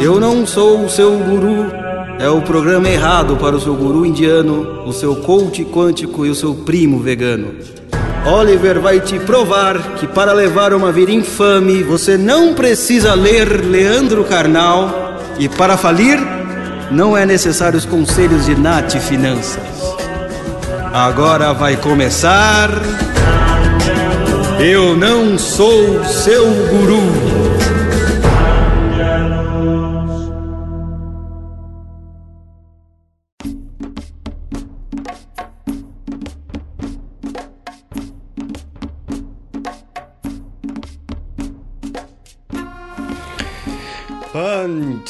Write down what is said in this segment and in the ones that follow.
Eu não sou o seu guru. É o programa errado para o seu guru indiano, o seu coach quântico e o seu primo vegano. Oliver vai te provar que para levar uma vida infame você não precisa ler Leandro Carnal e para falir não é necessário os conselhos de Nath Finanças. Agora vai começar. Eu não sou seu guru.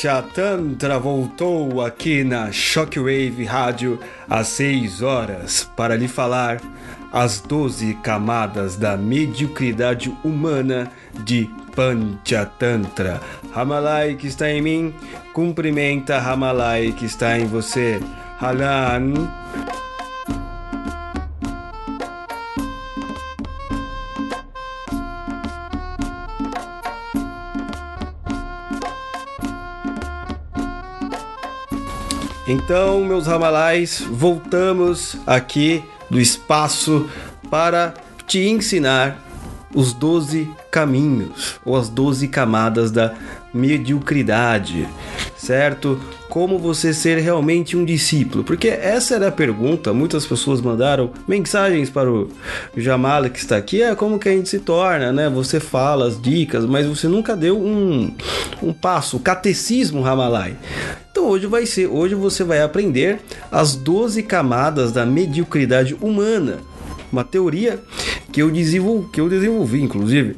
Panchatantra voltou aqui na Shockwave Rádio às 6 horas para lhe falar as 12 camadas da mediocridade humana de Panchatantra. Ramalai que está em mim, cumprimenta Ramalai que está em você. Halan. Então, meus ramalais, voltamos aqui do espaço para te ensinar os 12 caminhos ou as 12 camadas da mediocridade, certo? Como você ser realmente um discípulo? Porque essa era a pergunta. Muitas pessoas mandaram mensagens para o Jamal que está aqui. É como que a gente se torna, né? Você fala as dicas, mas você nunca deu um, um passo, o catecismo Ramalai. Então hoje vai ser, hoje você vai aprender as 12 camadas da mediocridade humana uma teoria que eu desenvolvi, que eu desenvolvi inclusive.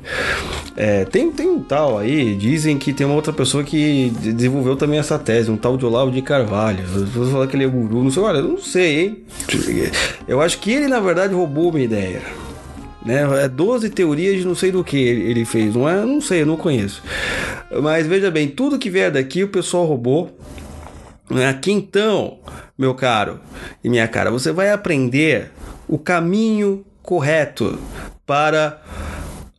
É, tem, tem um tal aí, dizem que tem uma outra pessoa que desenvolveu também essa tese, um tal de Olavo de Carvalho. Vou falar que ele é guru, não sei, olha, não sei, hein? Eu acho que ele, na verdade, roubou minha ideia. Né? É 12 teorias de não sei do que ele fez, não é? Não sei, eu não conheço. Mas veja bem, tudo que vier daqui o pessoal roubou. Aqui então, meu caro e minha cara, você vai aprender o caminho correto para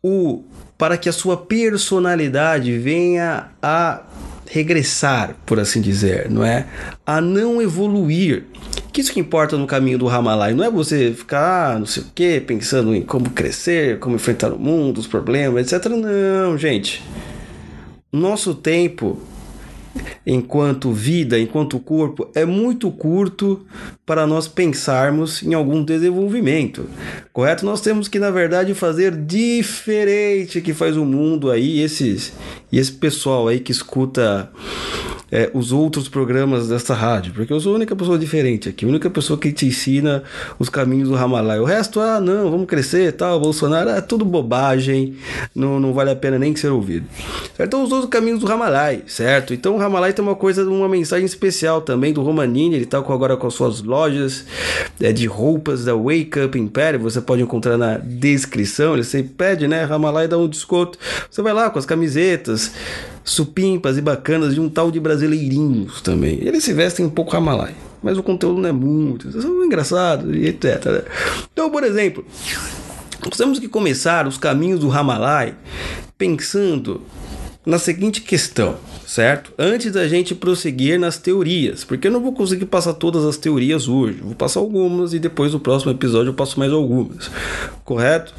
o para que a sua personalidade venha a regressar, por assim dizer, não é? A não evoluir. Que isso que importa no caminho do Ramalai não é você ficar, ah, não sei o que, pensando em como crescer, como enfrentar o mundo, os problemas, etc. Não, gente. Nosso tempo enquanto vida, enquanto corpo, é muito curto para nós pensarmos em algum desenvolvimento. Correto? Nós temos que, na verdade, fazer diferente que faz o mundo aí, esses, e esse pessoal aí que escuta é, os outros programas dessa rádio, porque eu sou a única pessoa diferente aqui, a única pessoa que te ensina os caminhos do Ramalai. O resto, ah, não, vamos crescer, tal, Bolsonaro, é tudo bobagem, não, não vale a pena nem ser ouvido. Certo? Então, os outros caminhos do Ramalai, certo? Então, o Ramalai tem uma coisa, uma mensagem especial também do Romanini, ele tá agora com as suas lojas é, de roupas da Wake Up Império, você pode encontrar na descrição, ele sempre pede, né, Ramalai dá um desconto, você vai lá com as camisetas, supimpas e bacanas de um tal de brasileirinhos também. Eles se vestem um pouco ramalai, mas o conteúdo não é muito, são engraçados e etc. Então, por exemplo, nós temos que começar os caminhos do Ramalai pensando na seguinte questão, certo? Antes da gente prosseguir nas teorias, porque eu não vou conseguir passar todas as teorias hoje, vou passar algumas e depois no próximo episódio eu passo mais algumas, correto?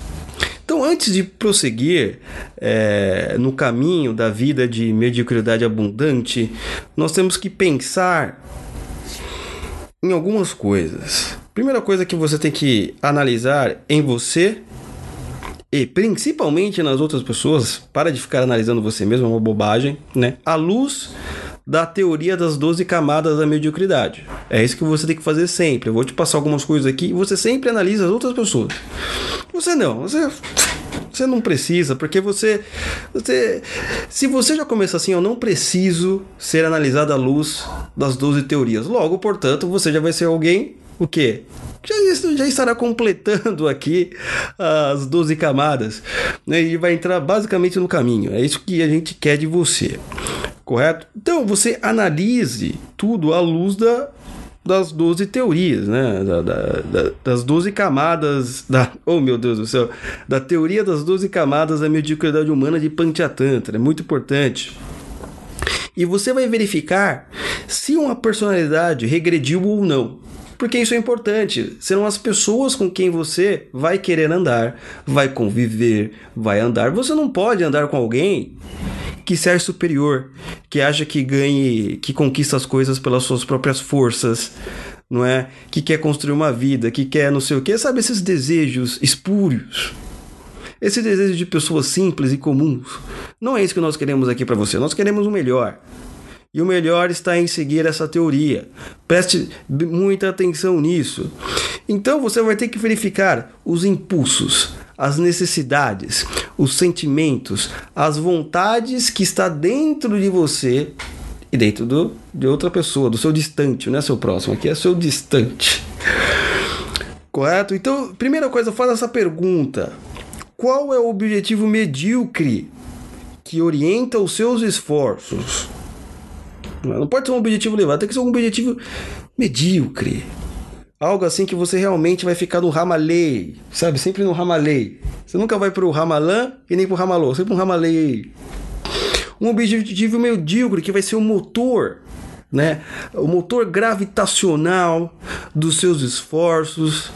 Então, antes de prosseguir é, no caminho da vida de mediocridade abundante, nós temos que pensar em algumas coisas. Primeira coisa que você tem que analisar em você e principalmente nas outras pessoas, para de ficar analisando você mesmo, é uma bobagem, né? A luz da teoria das 12 camadas da mediocridade. É isso que você tem que fazer sempre. Eu vou te passar algumas coisas aqui e você sempre analisa as outras pessoas. Você não, você você não precisa, porque você você se você já começa assim, eu não preciso ser analisado à luz das 12 teorias. Logo, portanto, você já vai ser alguém o quê? Já, já estará completando aqui as 12 camadas né? e vai entrar basicamente no caminho. É isso que a gente quer de você correto? Então você analise tudo à luz da, das 12 teorias, né? Da, da, da, das 12 camadas da. Oh meu Deus do céu! Da teoria das 12 camadas da mediocridade humana de Panchatantra. É muito importante. E você vai verificar se uma personalidade regrediu ou não. Porque isso é importante. Serão as pessoas com quem você vai querer andar, vai conviver, vai andar. Você não pode andar com alguém que se acha superior, que acha que ganhe, que conquista as coisas pelas suas próprias forças, não é? Que quer construir uma vida, que quer não sei o que, sabe esses desejos espúrios. Esse desejo de pessoas simples e comuns. Não é isso que nós queremos aqui para você. Nós queremos o melhor. E o melhor está em seguir essa teoria. Preste muita atenção nisso. Então você vai ter que verificar os impulsos, as necessidades, os sentimentos, as vontades que está dentro de você e dentro do, de outra pessoa, do seu distante, não é seu próximo, aqui é seu distante. Correto? Então, primeira coisa, faz essa pergunta: qual é o objetivo medíocre que orienta os seus esforços? Não pode ser um objetivo elevado, tem que ser um objetivo medíocre. Algo assim que você realmente vai ficar no ramalei, sabe? Sempre no ramalei. Você nunca vai pro ramalã e nem pro ramalô, sempre no ramalei. Um objetivo medíocre que vai ser o motor, né? O motor gravitacional dos seus esforços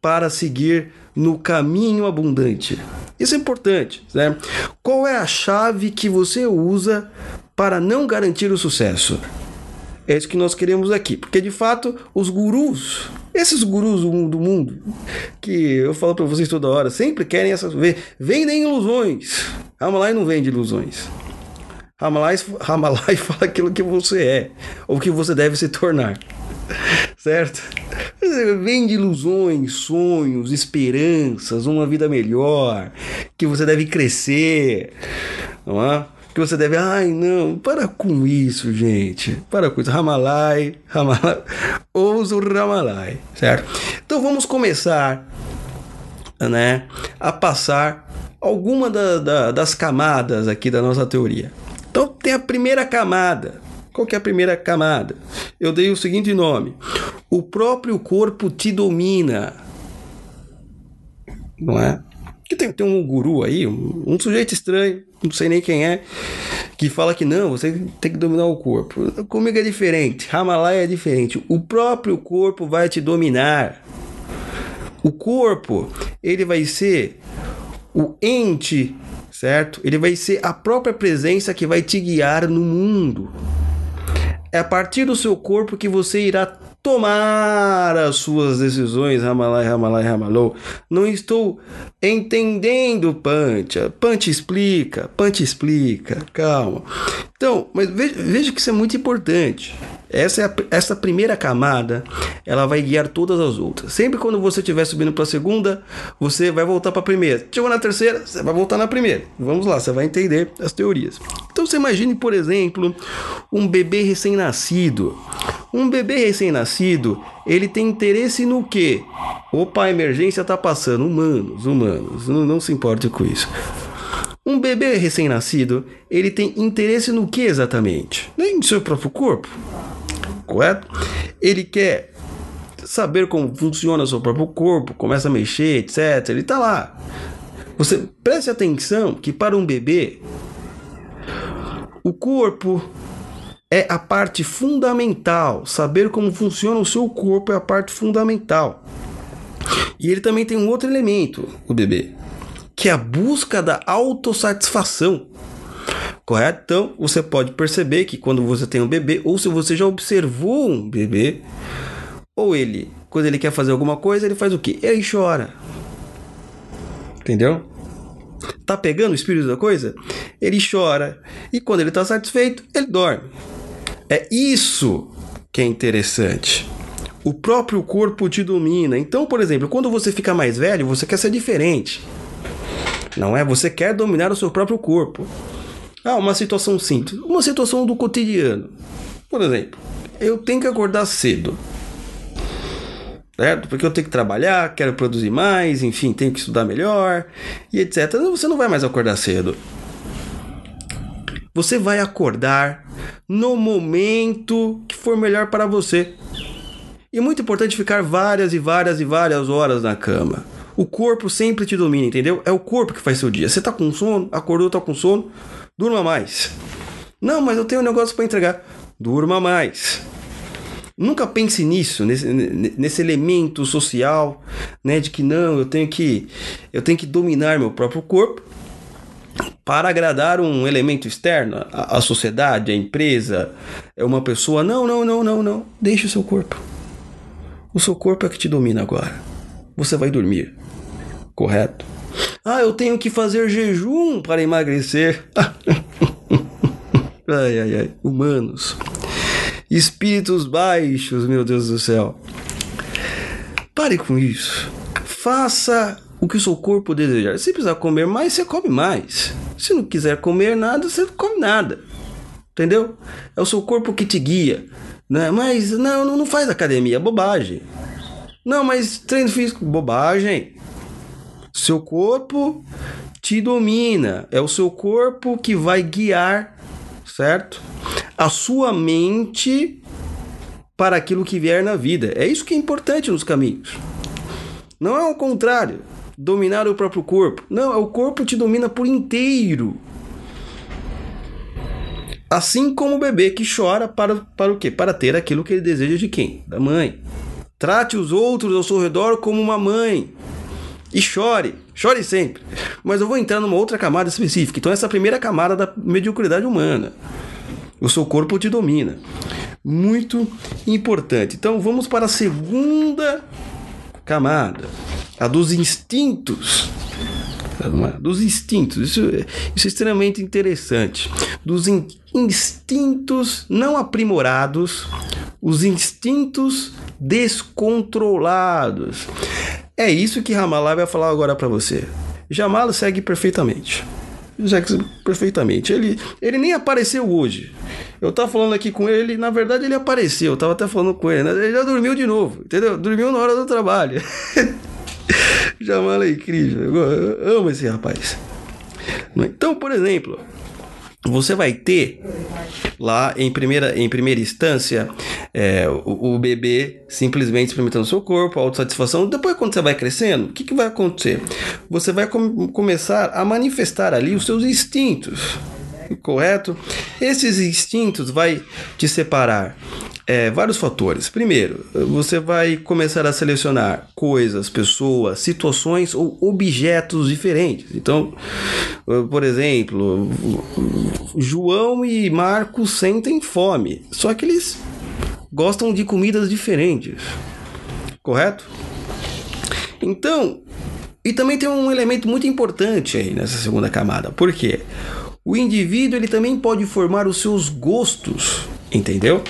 para seguir no caminho abundante. Isso é importante, né? Qual é a chave que você usa para não garantir o sucesso? É isso que nós queremos aqui, porque de fato os gurus, esses gurus do mundo, que eu falo para vocês toda hora, sempre querem essas vendem ilusões. Ramalai não vende ilusões. Ramalai, Ramalai fala aquilo que você é, ou que você deve se tornar. Certo? Vende ilusões, sonhos, esperanças, uma vida melhor, que você deve crescer, não é? Que você deve. Ai, não, para com isso, gente. Para com isso. Ramalai, Ramalai. Ouça o Ramalai, certo? Então vamos começar, né, a passar alguma da, da, das camadas aqui da nossa teoria. Então tem a primeira camada. Qual que é a primeira camada? Eu dei o seguinte nome: o próprio corpo te domina. Não é? Que tem, tem um guru aí, um, um, sujeito estranho, não sei nem quem é, que fala que não, você tem que dominar o corpo. Comigo é diferente, Ramalaya é diferente. O próprio corpo vai te dominar. O corpo, ele vai ser o ente, certo? Ele vai ser a própria presença que vai te guiar no mundo. É a partir do seu corpo que você irá tomar as suas decisões, Ramalai, Ramalai, Ramalou. Não estou entendendo, Pancha. Pancha explica, Pancha explica, calma. Então, mas veja, veja que isso é muito importante. Essa, é a, essa primeira camada, ela vai guiar todas as outras. Sempre quando você estiver subindo para a segunda, você vai voltar para a primeira. Chegou na terceira, você vai voltar na primeira. Vamos lá, você vai entender as teorias. Então você imagine, por exemplo, um bebê recém-nascido. Um bebê recém-nascido, ele tem interesse no quê? Opa, a emergência está passando. Humanos, humanos, não, não se importe com isso. Um bebê recém-nascido, ele tem interesse no que exatamente? Nem no seu próprio corpo correto? Ele quer saber como funciona o seu próprio corpo, começa a mexer, etc. Ele está lá. Você preste atenção que para um bebê o corpo é a parte fundamental. Saber como funciona o seu corpo é a parte fundamental. E ele também tem um outro elemento, o bebê, que é a busca da autossatisfação correto? Então você pode perceber que quando você tem um bebê, ou se você já observou um bebê, ou ele, quando ele quer fazer alguma coisa, ele faz o quê? Ele chora. Entendeu? Tá pegando o espírito da coisa? Ele chora. E quando ele tá satisfeito, ele dorme. É isso que é interessante. O próprio corpo te domina. Então, por exemplo, quando você fica mais velho, você quer ser diferente. Não é? Você quer dominar o seu próprio corpo. Ah, uma situação simples. Uma situação do cotidiano. Por exemplo, eu tenho que acordar cedo. Certo? Porque eu tenho que trabalhar, quero produzir mais, enfim, tenho que estudar melhor e etc. Você não vai mais acordar cedo. Você vai acordar no momento que for melhor para você. E é muito importante ficar várias e várias e várias horas na cama. O corpo sempre te domina, entendeu? É o corpo que faz seu dia. Você tá com sono, acordou, tá com sono durma mais. Não, mas eu tenho um negócio para entregar. Durma mais. Nunca pense nisso, nesse, nesse elemento social, né, de que não, eu tenho que eu tenho que dominar meu próprio corpo para agradar um elemento externo, a, a sociedade, a empresa, é uma pessoa. Não, não, não, não, não. Deixe o seu corpo. O seu corpo é que te domina agora. Você vai dormir. Correto? Ah, eu tenho que fazer jejum para emagrecer. ai, ai, ai. Humanos. Espíritos baixos, meu Deus do céu. Pare com isso. Faça o que o seu corpo desejar. Se precisar comer mais, você come mais. Se não quiser comer nada, você não come nada. Entendeu? É o seu corpo que te guia. Né? Mas não, não faz academia, bobagem. Não, mas treino físico, bobagem. Seu corpo te domina. É o seu corpo que vai guiar, certo? A sua mente para aquilo que vier na vida. É isso que é importante nos caminhos. Não é o contrário, dominar o próprio corpo. Não, é o corpo te domina por inteiro. Assim como o bebê que chora para, para o quê? Para ter aquilo que ele deseja de quem? Da mãe. Trate os outros ao seu redor como uma mãe. E chore, chore sempre. Mas eu vou entrar numa outra camada específica. Então, essa é primeira camada da mediocridade humana. O seu corpo te domina. Muito importante. Então, vamos para a segunda camada, a dos instintos. Dos instintos, isso, isso é extremamente interessante. Dos in, instintos não aprimorados, os instintos descontrolados. É isso que Ramallah vai falar agora para você. Jamal segue perfeitamente. Segue perfeitamente. Ele, ele nem apareceu hoje. Eu tava falando aqui com ele, na verdade ele apareceu. Eu tava até falando com ele, né? Ele já dormiu de novo, entendeu? Dormiu na hora do trabalho. Jamal é incrível. Eu amo esse rapaz. Então, por exemplo, você vai ter lá em primeira, em primeira instância é, o, o, bebê simplesmente experimentando seu corpo, a autossatisfação. Depois, quando você vai crescendo, o que, que vai acontecer? Você vai com, começar a manifestar ali os seus instintos, correto? Esses instintos vai te separar é, vários fatores. Primeiro, você vai começar a selecionar coisas, pessoas, situações ou objetos diferentes. Então, por exemplo, João e Marcos sentem fome, só que eles gostam de comidas diferentes, correto? Então, e também tem um elemento muito importante aí nessa segunda camada. Por quê? O indivíduo ele também pode formar os seus gostos, entendeu?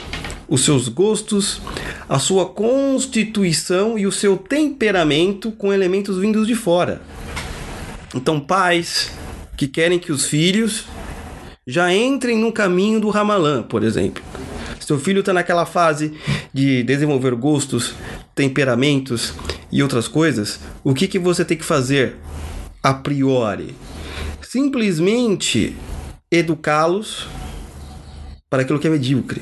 os seus gostos, a sua constituição e o seu temperamento com elementos vindos de fora. Então, pais que querem que os filhos já entrem no caminho do Ramalã, por exemplo. Seu filho está naquela fase de desenvolver gostos, temperamentos e outras coisas, o que, que você tem que fazer a priori? Simplesmente educá-los para aquilo que é medíocre.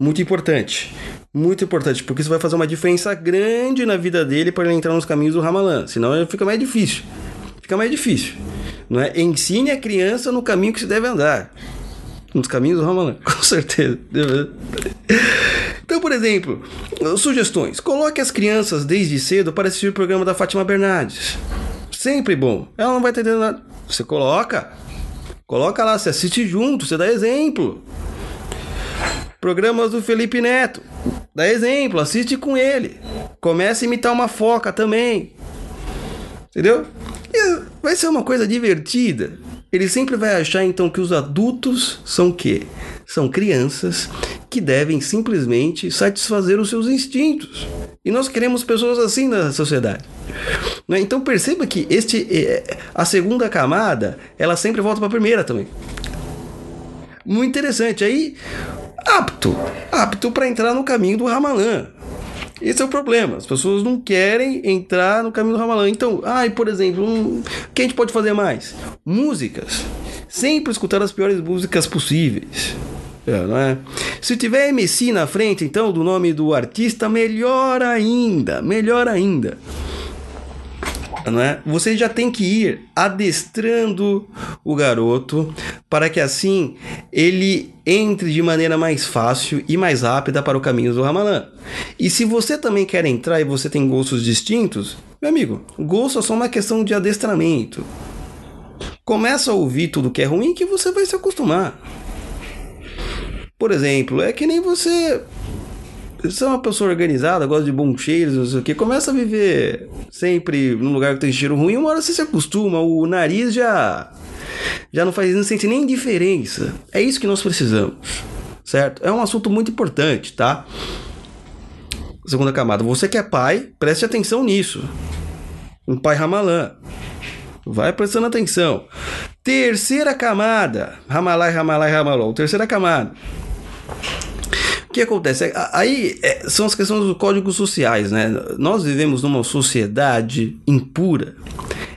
Muito importante. Muito importante, porque isso vai fazer uma diferença grande na vida dele para ele entrar nos caminhos do Ramalã. Senão fica mais difícil. Fica mais difícil. Não é? Ensine a criança no caminho que se deve andar. Nos caminhos do Ramalã, com certeza. Então, por exemplo, sugestões. Coloque as crianças desde cedo para assistir o programa da Fátima Bernardes. Sempre bom. Ela não vai entender nada. Você coloca. Coloca lá, você assiste junto, você dá exemplo. Programas do Felipe Neto. Dá exemplo, assiste com ele. Comece a imitar uma foca também. Entendeu? E vai ser uma coisa divertida. Ele sempre vai achar então que os adultos são o quê? São crianças que devem simplesmente satisfazer os seus instintos. E nós queremos pessoas assim na sociedade. Né? Então perceba que este, é, a segunda camada, ela sempre volta para a primeira também. Muito interessante. Aí apto, apto para entrar no caminho do Ramalã. Esse é o problema. As pessoas não querem entrar no caminho do Ramalã. Então, ai, por exemplo, um, o que a gente pode fazer mais? Músicas. Sempre escutar as piores músicas possíveis. É, não é? Se tiver MC na frente, então, do nome do artista, melhor ainda. Melhor ainda não é? Você já tem que ir adestrando o garoto para que assim ele entre de maneira mais fácil e mais rápida para o caminho do Ramalã. E se você também quer entrar e você tem gostos distintos, meu amigo, gosto é só uma questão de adestramento. Começa a ouvir tudo que é ruim que você vai se acostumar. Por exemplo, é que nem você você é uma pessoa organizada, gosta de bons cheiros, não sei o que, começa a viver sempre num lugar que tem cheiro ruim, uma hora você se acostuma, o nariz já já não faz, não sente nem diferença. É isso que nós precisamos, certo? É um assunto muito importante, tá? Segunda camada, você que é pai, preste atenção nisso. Um pai ramalã. Vai prestando atenção. Terceira camada, ramalai, ramalai, ramalou. Terceira camada. O que acontece? Aí é, são as questões dos códigos sociais, né? Nós vivemos numa sociedade impura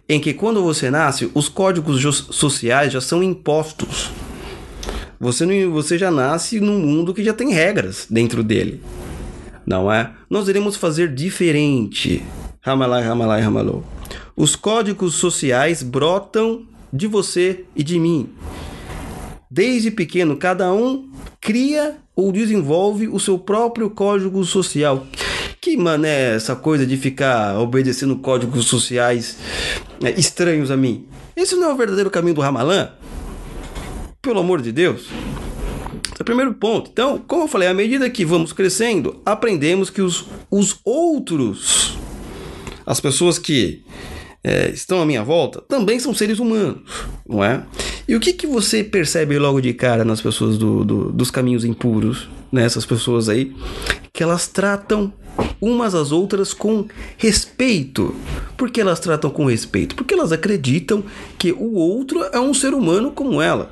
em que quando você nasce, os códigos sociais já são impostos. Você, não, você já nasce num mundo que já tem regras dentro dele. Não é? Nós iremos fazer diferente. Ramalai, ramalai, ramalô. Os códigos sociais brotam de você e de mim. Desde pequeno, cada um cria ou desenvolve o seu próprio código social. Que mano é essa coisa de ficar obedecendo códigos sociais é, estranhos a mim? Esse não é o verdadeiro caminho do Ramalã? Pelo amor de Deus. Esse é o primeiro ponto. Então, como eu falei, à medida que vamos crescendo, aprendemos que os, os outros, as pessoas que é, estão à minha volta, também são seres humanos, não é? E o que, que você percebe logo de cara nas pessoas do, do, dos caminhos impuros, nessas né? pessoas aí? Que elas tratam umas às outras com respeito. Por que elas tratam com respeito? Porque elas acreditam que o outro é um ser humano como ela.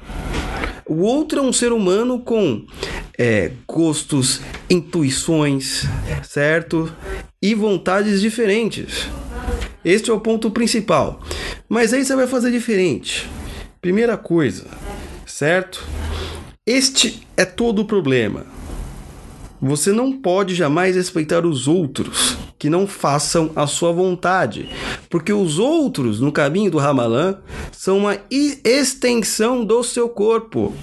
O outro é um ser humano com é, gostos, intuições, certo? E vontades diferentes. Este é o ponto principal. Mas aí você vai fazer diferente. Primeira coisa, certo? Este é todo o problema. Você não pode jamais respeitar os outros que não façam a sua vontade, porque os outros no caminho do Ramalã são uma extensão do seu corpo.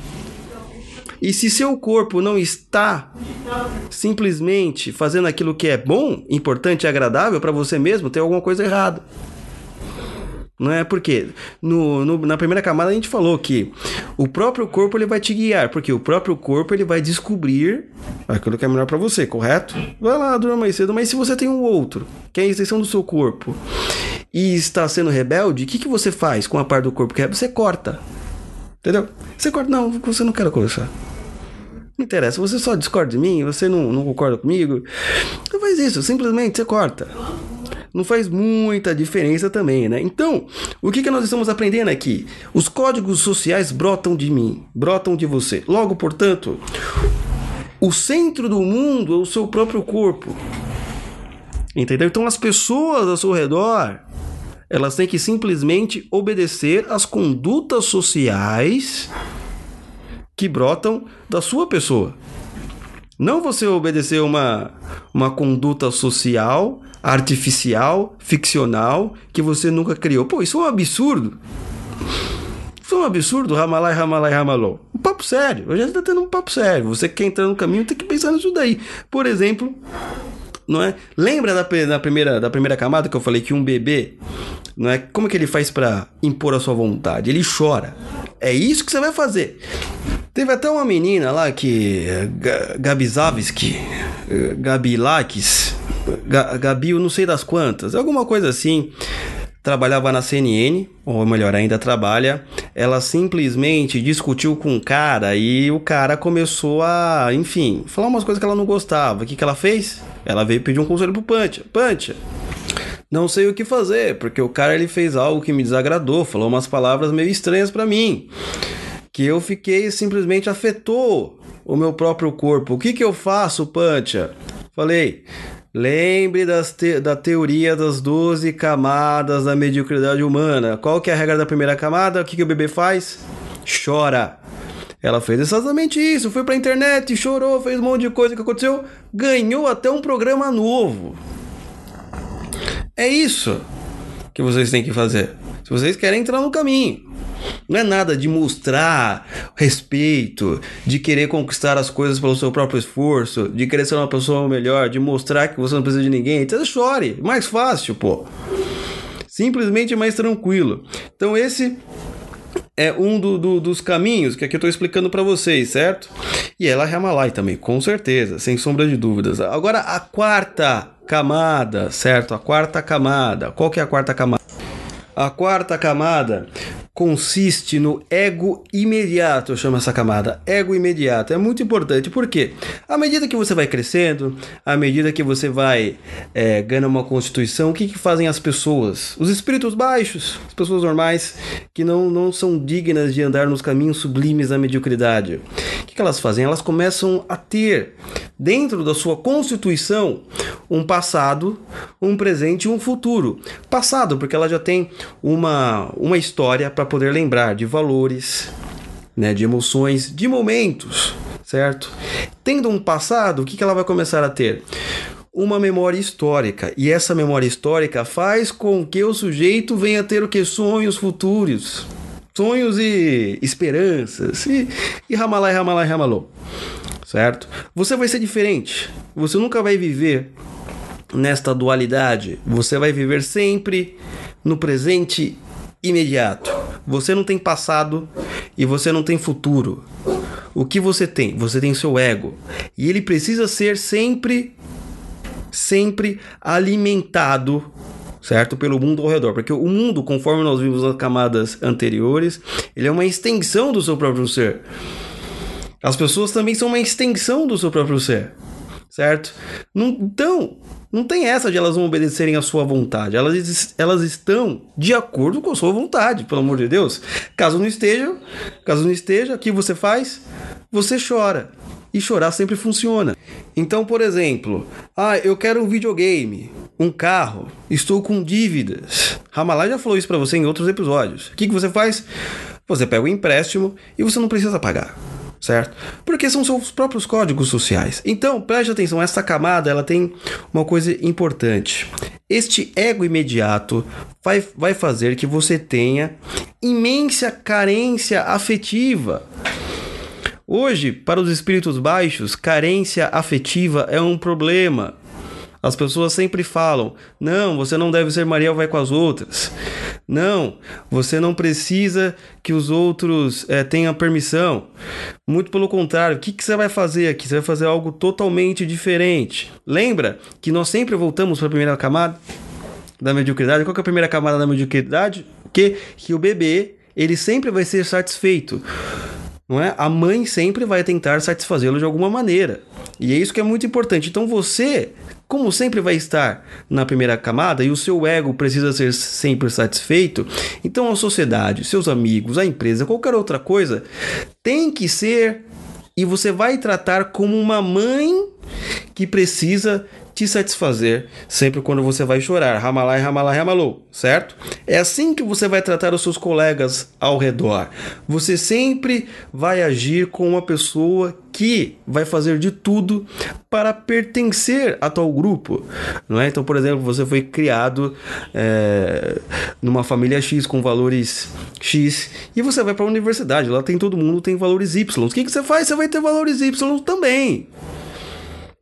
E se seu corpo não está simplesmente fazendo aquilo que é bom, importante e agradável para você mesmo, tem alguma coisa errada. Não é porque no, no, na primeira camada a gente falou que o próprio corpo ele vai te guiar, porque o próprio corpo ele vai descobrir aquilo que é melhor para você, correto? Vai lá, durma mais cedo, mas se você tem um outro, que é a extensão do seu corpo, e está sendo rebelde, o que, que você faz com a parte do corpo que é? Você corta. Entendeu? Você corta, não, você não quer conversar. Não interessa, você só discorda de mim, você não, não concorda comigo. Não faz isso, simplesmente você corta não faz muita diferença também, né? Então, o que, que nós estamos aprendendo aqui? Os códigos sociais brotam de mim, brotam de você. Logo, portanto, o centro do mundo é o seu próprio corpo. Entendeu? Então, as pessoas ao seu redor, elas têm que simplesmente obedecer às condutas sociais que brotam da sua pessoa. Não você obedecer uma, uma conduta social artificial, ficcional, que você nunca criou. Pô, isso é um absurdo. Isso é um absurdo, Ramalai, Ramalai, Ramalô. Um papo sério. Hoje a gente tá tendo um papo sério. Você que quer entrar no caminho tem que pensar nisso daí. Por exemplo, não é? Lembra da, da, primeira, da primeira camada que eu falei que um bebê, não é? Como que ele faz para impor a sua vontade? Ele chora. É isso que você vai fazer. Teve até uma menina lá que. Gabizavski, Gabilakis, Gabi, eu não sei das quantas, alguma coisa assim. Trabalhava na CNN, ou melhor ainda, trabalha. Ela simplesmente discutiu com um cara e o cara começou a, enfim, falar umas coisas que ela não gostava. O que, que ela fez? Ela veio pedir um conselho pro Pancha. Pancha, não sei o que fazer, porque o cara ele fez algo que me desagradou, falou umas palavras meio estranhas para mim, que eu fiquei simplesmente afetou o meu próprio corpo. O que que eu faço, Pancha? Falei, Lembre te da teoria das 12 camadas da mediocridade humana. Qual que é a regra da primeira camada? O que, que o bebê faz? Chora. Ela fez exatamente isso, foi pra internet, chorou, fez um monte de coisa que aconteceu, ganhou até um programa novo. É isso que vocês têm que fazer. Se vocês querem entrar no caminho. Não é nada de mostrar respeito, de querer conquistar as coisas pelo seu próprio esforço, de querer ser uma pessoa melhor, de mostrar que você não precisa de ninguém. Então chore, mais fácil, pô. Simplesmente mais tranquilo. Então esse é um do, do, dos caminhos que aqui eu estou explicando para vocês, certo? E ela é Ramalai também, com certeza, sem sombra de dúvidas. Agora a quarta camada, certo? A quarta camada. Qual que é a quarta camada? A quarta camada consiste no ego imediato, eu chamo essa camada, ego imediato. É muito importante, porque à medida que você vai crescendo, à medida que você vai é, ganhando uma constituição, o que, que fazem as pessoas? Os espíritos baixos, as pessoas normais, que não, não são dignas de andar nos caminhos sublimes da mediocridade. O que, que elas fazem? Elas começam a ter, dentro da sua constituição, um passado, um presente e um futuro. Passado, porque ela já tem uma, uma história para poder lembrar de valores, né, de emoções, de momentos, certo? Tendo um passado, o que, que ela vai começar a ter? Uma memória histórica. E essa memória histórica faz com que o sujeito venha a ter o que? Sonhos futuros. Sonhos e esperanças. E, e ramalai, ramalai, ramalô. Certo? Você vai ser diferente. Você nunca vai viver nesta dualidade. Você vai viver sempre no presente imediato. Você não tem passado e você não tem futuro. O que você tem? Você tem seu ego. E ele precisa ser sempre sempre alimentado, certo? Pelo mundo ao redor, porque o mundo, conforme nós vimos nas camadas anteriores, ele é uma extensão do seu próprio ser. As pessoas também são uma extensão do seu próprio ser, certo? então, não tem essa de elas não obedecerem à sua vontade. Elas, elas estão de acordo com a sua vontade, pelo amor de Deus. Caso não esteja, caso não esteja, o que você faz? Você chora. E chorar sempre funciona. Então, por exemplo, ah, eu quero um videogame, um carro, estou com dívidas. Ramalai já falou isso para você em outros episódios. O que, que você faz? Você pega o empréstimo e você não precisa pagar certo? Porque são seus próprios códigos sociais. Então, preste atenção, essa camada ela tem uma coisa importante. Este ego imediato vai, vai fazer que você tenha imensa carência afetiva. Hoje, para os espíritos baixos, carência afetiva é um problema. As pessoas sempre falam: não, você não deve ser Mariel, vai com as outras. Não, você não precisa que os outros é, tenham permissão. Muito pelo contrário, o que, que você vai fazer aqui? Você vai fazer algo totalmente diferente. Lembra que nós sempre voltamos para a primeira camada da mediocridade? Qual é a primeira camada da mediocridade? Que, que o bebê ele sempre vai ser satisfeito. Não é? A mãe sempre vai tentar satisfazê-lo de alguma maneira. E é isso que é muito importante. Então você como sempre vai estar na primeira camada e o seu ego precisa ser sempre satisfeito, então a sociedade, seus amigos, a empresa, qualquer outra coisa tem que ser e você vai tratar como uma mãe que precisa te satisfazer sempre quando você vai chorar. Ramalai, ramalai, ramalou, certo? É assim que você vai tratar os seus colegas ao redor. Você sempre vai agir com uma pessoa que vai fazer de tudo para pertencer a tal grupo, não é? Então, por exemplo, você foi criado é, numa família X com valores X e você vai para a universidade, lá tem todo mundo tem valores Y. O que, que você faz? Você vai ter valores Y também.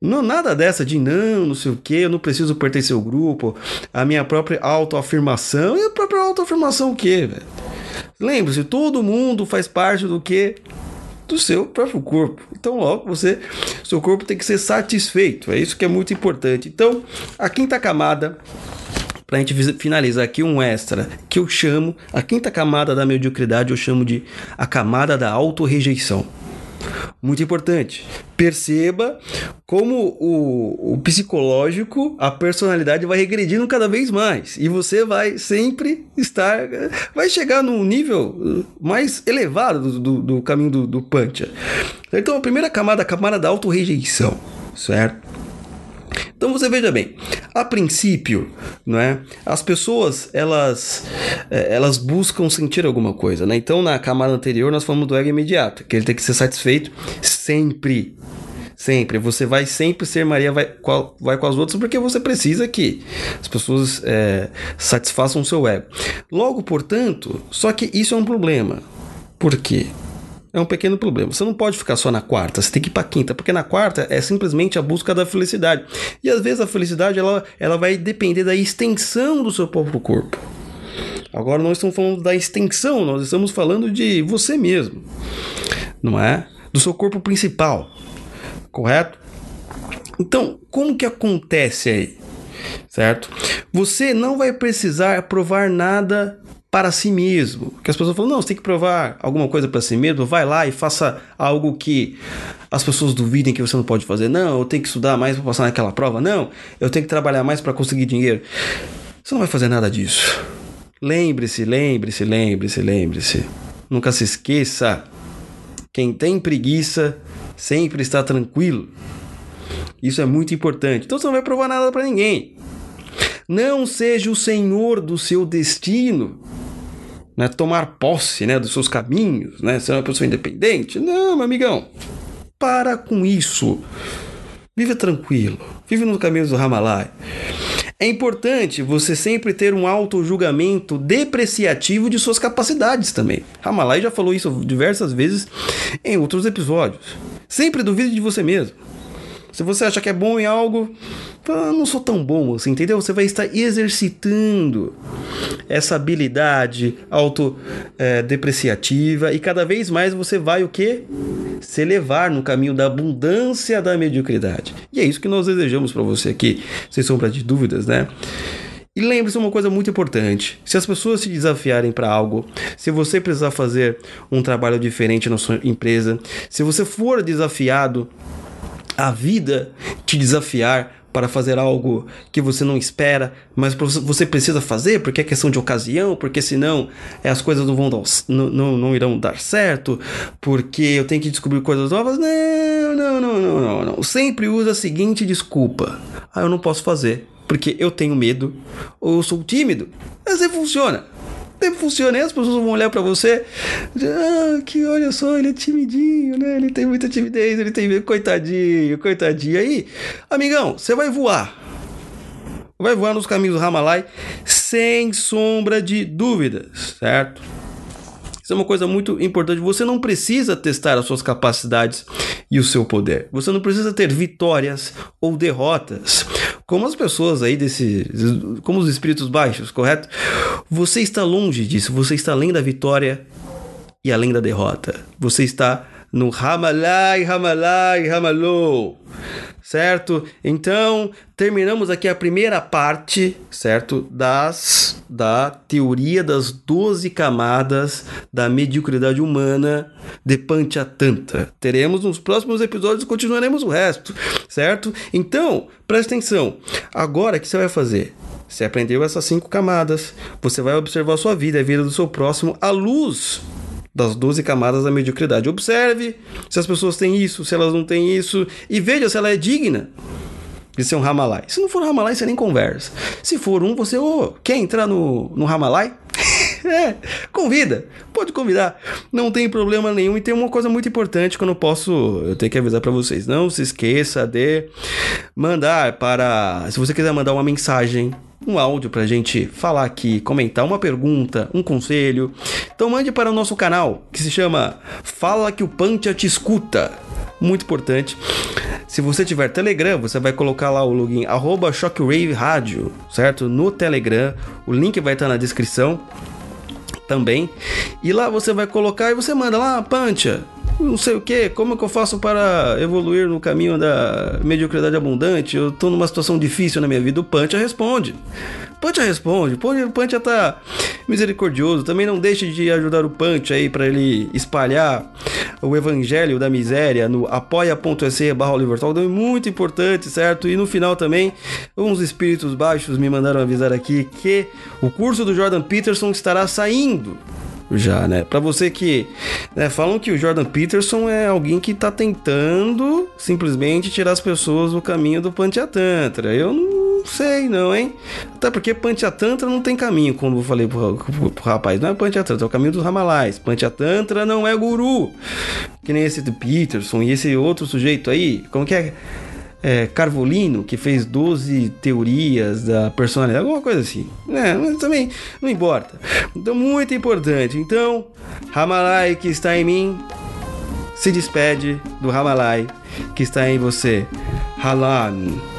Não, nada dessa de não, não sei o que, eu não preciso pertencer ao grupo, a minha própria autoafirmação. E a própria autoafirmação o quê, velho? Lembre-se, todo mundo faz parte do que? Do seu próprio corpo. Então, logo, você, seu corpo tem que ser satisfeito. É isso que é muito importante. Então, a quinta camada para a gente finalizar aqui um extra que eu chamo, a quinta camada da mediocridade eu chamo de a camada da autorrejeição. Muito importante. Perceba como o, o psicológico, a personalidade vai regredindo cada vez mais. E você vai sempre estar. Vai chegar num nível mais elevado do, do, do caminho do, do Pancha. Então, a primeira camada, a camada da autorrejeição, certo? Então você veja bem, a princípio, não é? As pessoas elas é, elas buscam sentir alguma coisa, né? Então na camada anterior nós falamos do ego imediato, que ele tem que ser satisfeito sempre, Sempre. Você vai sempre ser Maria, vai, qual, vai com as outras, porque você precisa que as pessoas é, satisfaçam o seu ego. Logo, portanto, só que isso é um problema. Por quê? É um pequeno problema. Você não pode ficar só na quarta, você tem que ir para quinta, porque na quarta é simplesmente a busca da felicidade. E às vezes a felicidade ela, ela vai depender da extensão do seu próprio corpo. Agora nós estamos falando da extensão, nós estamos falando de você mesmo, não é? Do seu corpo principal, correto? Então, como que acontece aí? Certo? Você não vai precisar provar nada para si mesmo. Que as pessoas falam, não, você tem que provar alguma coisa para si mesmo, vai lá e faça algo que as pessoas duvidem que você não pode fazer. Não, eu tenho que estudar mais para passar naquela prova. Não, eu tenho que trabalhar mais para conseguir dinheiro. Você não vai fazer nada disso. Lembre-se, lembre-se, lembre-se, lembre-se. Nunca se esqueça. Quem tem preguiça sempre está tranquilo. Isso é muito importante. Então você não vai provar nada para ninguém. Não seja o senhor do seu destino né, tomar posse né, dos seus caminhos, né, ser uma pessoa independente. Não, meu amigão, para com isso. Viva tranquilo, vive nos caminhos do Ramalai. É importante você sempre ter um auto-julgamento depreciativo de suas capacidades também. Ramalai já falou isso diversas vezes em outros episódios. Sempre duvide de você mesmo. Se você acha que é bom em algo, ah, não sou tão bom assim, entendeu? Você vai estar exercitando essa habilidade autodepreciativa é, e cada vez mais você vai o que? Se elevar no caminho da abundância da mediocridade. E é isso que nós desejamos para você aqui, sem sombra de dúvidas, né? E lembre-se uma coisa muito importante: se as pessoas se desafiarem para algo, se você precisar fazer um trabalho diferente na sua empresa, se você for desafiado a vida te desafiar para fazer algo que você não espera, mas você precisa fazer porque é questão de ocasião, porque senão é, as coisas não vão dar, não, não, não irão dar certo, porque eu tenho que descobrir coisas novas. Não, não, não, não, não, não. Sempre usa a seguinte desculpa: ah, eu não posso fazer porque eu tenho medo ou eu sou tímido. Assim funciona funciona. E as pessoas vão olhar para você, ah, que olha só, ele é timidinho, né? Ele tem muita timidez, ele tem coitadinho, coitadinho. Aí, amigão, você vai voar. Vai voar nos caminhos do Ramalai sem sombra de dúvidas, certo? Isso é uma coisa muito importante. Você não precisa testar as suas capacidades e o seu poder. Você não precisa ter vitórias ou derrotas. Como as pessoas aí desse. Como os espíritos baixos, correto? Você está longe disso. Você está além da vitória e além da derrota. Você está no Ramalai, Ramalai, Ramalô certo? Então, terminamos aqui a primeira parte, certo? Das da teoria das 12 camadas da mediocridade humana de Panchatantra. Teremos nos próximos episódios continuaremos o resto, certo? Então, preste atenção. Agora o que você vai fazer? Você aprendeu essas cinco camadas, você vai observar a sua vida, a vida do seu próximo à luz das 12 camadas da mediocridade. Observe se as pessoas têm isso, se elas não têm isso, e veja se ela é digna de ser um Ramalai. Se não for Ramalai, você nem conversa. Se for um, você oh, quer entrar no, no Ramalai? é, convida, pode convidar, não tem problema nenhum. E tem uma coisa muito importante que eu não posso, eu tenho que avisar para vocês: não se esqueça de mandar para, se você quiser mandar uma mensagem um áudio para a gente falar aqui, comentar uma pergunta, um conselho. Então mande para o nosso canal que se chama Fala que o Pantia te escuta. Muito importante. Se você tiver Telegram, você vai colocar lá o login arroba Shockwave Rádio, certo? No Telegram. O link vai estar na descrição também. E lá você vai colocar e você manda lá, Pantia, não sei o que, como é que eu faço para evoluir no caminho da mediocridade abundante? Eu tô numa situação difícil na minha vida. O Pancha responde. Pancha responde. O Pancha tá misericordioso. Também não deixe de ajudar o Pancha aí para ele espalhar o evangelho da miséria no apoia.se barra é muito importante, certo? E no final também, uns espíritos baixos me mandaram avisar aqui que o curso do Jordan Peterson estará saindo já, né? Para você que né, falam que o Jordan Peterson é alguém que tá tentando simplesmente tirar as pessoas do caminho do Panchatantra. Eu não sei não, hein? Até porque Panchatantra não tem caminho, como eu falei pro, pro, pro rapaz. Não é Panchatantra, é o caminho dos Ramalais. Panchatantra não é guru. Que nem esse do Peterson e esse outro sujeito aí. Como que é? É, Carvolino, que fez 12 teorias da personalidade, alguma coisa assim. É, mas também não importa. Então, muito importante. Então, Ramalai que está em mim, se despede do Ramalai que está em você. Halan.